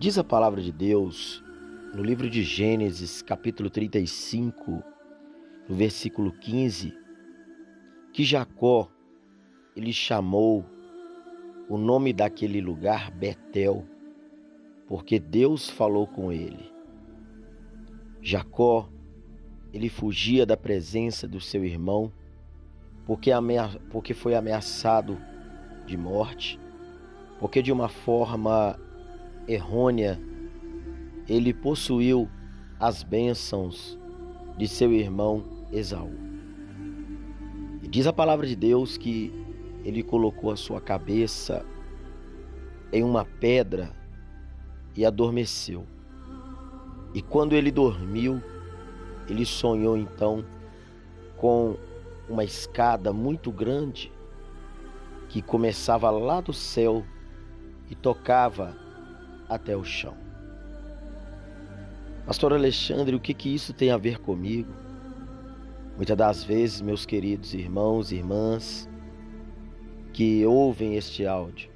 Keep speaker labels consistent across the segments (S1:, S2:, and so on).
S1: Diz a palavra de Deus no livro de Gênesis, capítulo 35, no versículo 15, que Jacó ele chamou o nome daquele lugar Betel, porque Deus falou com ele. Jacó ele fugia da presença do seu irmão, porque, porque foi ameaçado de morte, porque de uma forma errônea, ele possuiu as bênçãos de seu irmão Esaú. E diz a palavra de Deus que ele colocou a sua cabeça em uma pedra e adormeceu. E quando ele dormiu, ele sonhou então com uma escada muito grande que começava lá do céu e tocava até o chão. Pastor Alexandre, o que, que isso tem a ver comigo? Muitas das vezes, meus queridos irmãos e irmãs que ouvem este áudio,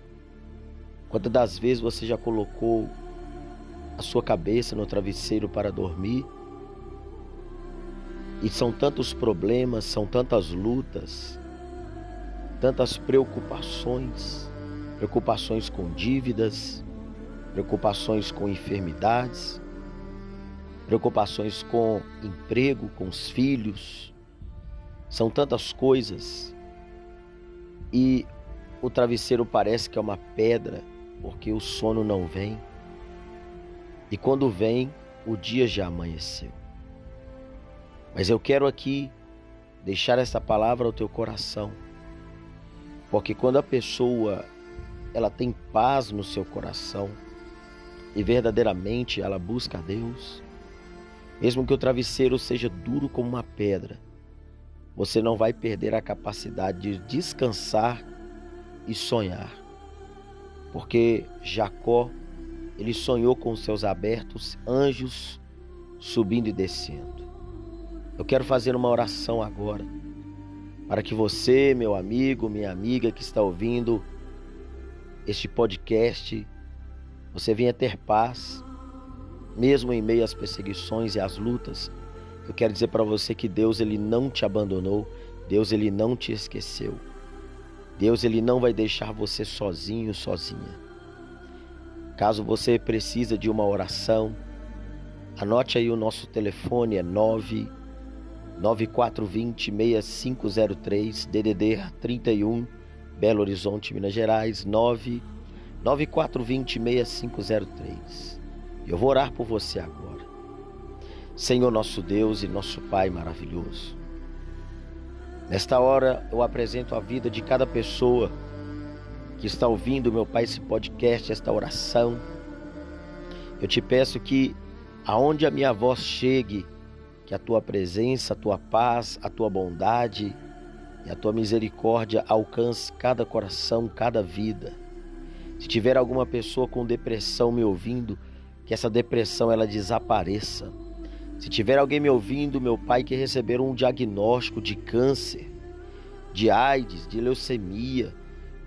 S1: quantas das vezes você já colocou a sua cabeça no travesseiro para dormir? E são tantos problemas, são tantas lutas, tantas preocupações, preocupações com dívidas, preocupações com enfermidades, preocupações com emprego, com os filhos. São tantas coisas. E o travesseiro parece que é uma pedra, porque o sono não vem. E quando vem, o dia já amanheceu. Mas eu quero aqui deixar essa palavra ao teu coração. Porque quando a pessoa ela tem paz no seu coração, e verdadeiramente ela busca a Deus, mesmo que o travesseiro seja duro como uma pedra, você não vai perder a capacidade de descansar e sonhar. Porque Jacó, ele sonhou com seus abertos anjos subindo e descendo. Eu quero fazer uma oração agora, para que você, meu amigo, minha amiga que está ouvindo este podcast, você venha ter paz, mesmo em meio às perseguições e às lutas. Eu quero dizer para você que Deus ele não te abandonou, Deus ele não te esqueceu. Deus ele não vai deixar você sozinho, sozinha. Caso você precisa de uma oração, anote aí o nosso telefone é 9 9420 6503 DDD 31 Belo Horizonte, Minas Gerais 9 9420-6503. Eu vou orar por você agora. Senhor nosso Deus e nosso Pai maravilhoso. Nesta hora eu apresento a vida de cada pessoa que está ouvindo, meu Pai, esse podcast, esta oração. Eu te peço que aonde a minha voz chegue, que a tua presença, a tua paz, a tua bondade e a tua misericórdia alcance cada coração, cada vida. Se tiver alguma pessoa com depressão me ouvindo, que essa depressão ela desapareça. Se tiver alguém me ouvindo, meu pai, que receberam um diagnóstico de câncer, de AIDS, de leucemia,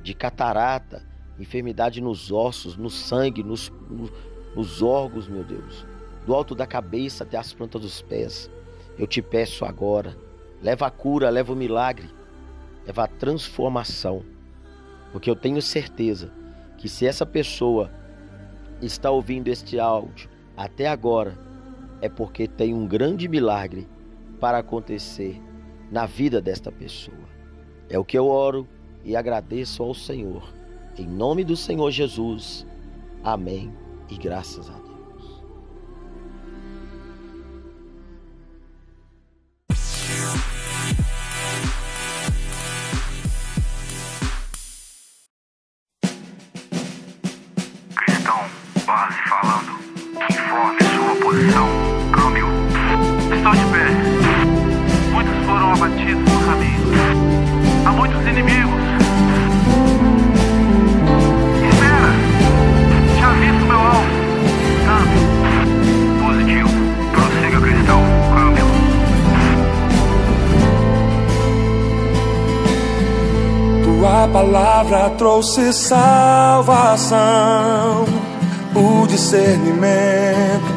S1: de catarata, enfermidade nos ossos, no sangue, nos, no, nos órgãos, meu Deus, do alto da cabeça até as plantas dos pés. Eu te peço agora, leva a cura, leva o milagre, leva a transformação, porque eu tenho certeza que se essa pessoa está ouvindo este áudio até agora, é porque tem um grande milagre para acontecer na vida desta pessoa. É o que eu oro e agradeço ao Senhor. Em nome do Senhor Jesus. Amém e graças a Deus.
S2: Palavra trouxe salvação, o discernimento,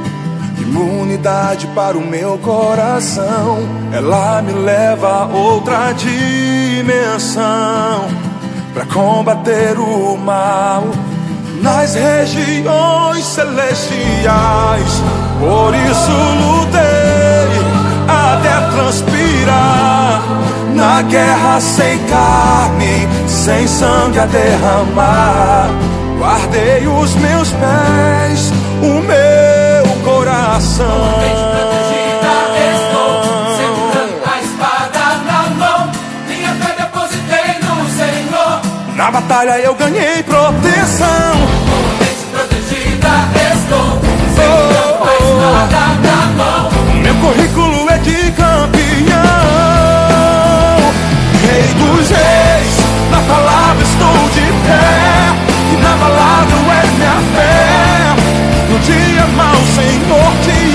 S2: imunidade para o meu coração. Ela me leva a outra dimensão para combater o mal nas regiões celestiais. Por isso lutei até transpirar na guerra sem carne, sem sangue a derramar. Guardei os meus pés, o meu coração.
S3: Estou segurando a espada na mão. Minha fé depositei no Senhor.
S2: Na batalha eu ganhei proteção. Dia mau, Senhor, te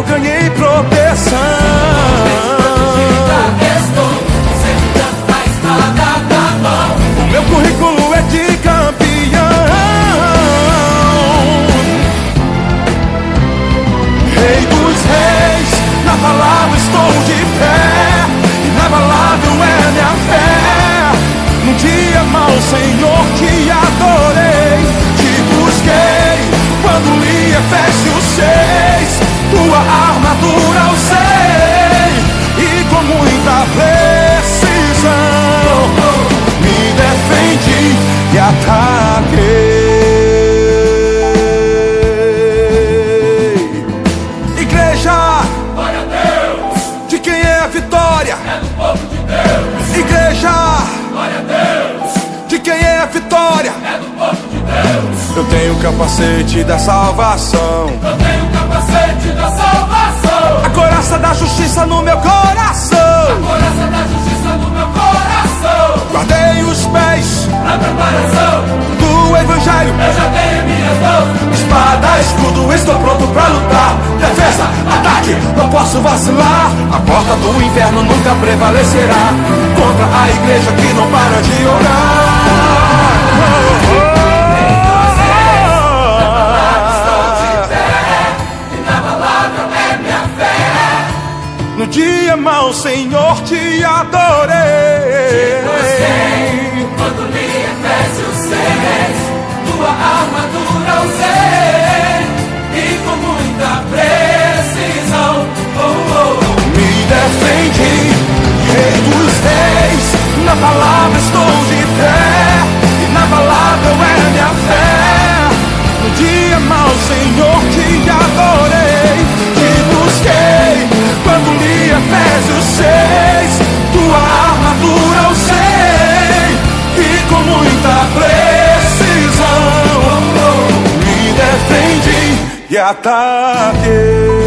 S2: eu ganhei proteção. Vitória?
S3: É do povo de Deus.
S2: Eu tenho o capacete da salvação,
S3: Eu tenho o capacete da salvação.
S2: a coraça da justiça no meu coração.
S3: Coraça da justiça no meu coração.
S2: Guardei os pés
S3: Na preparação.
S2: do evangelho.
S3: Eu já tenho minhas mãos.
S2: Espada, escudo, estou pronto pra lutar. Defesa, ataque, não posso vacilar. A porta do inferno nunca prevalecerá contra a igreja que não para de orar. Senhor, te adorei.
S3: E
S2: ataquei.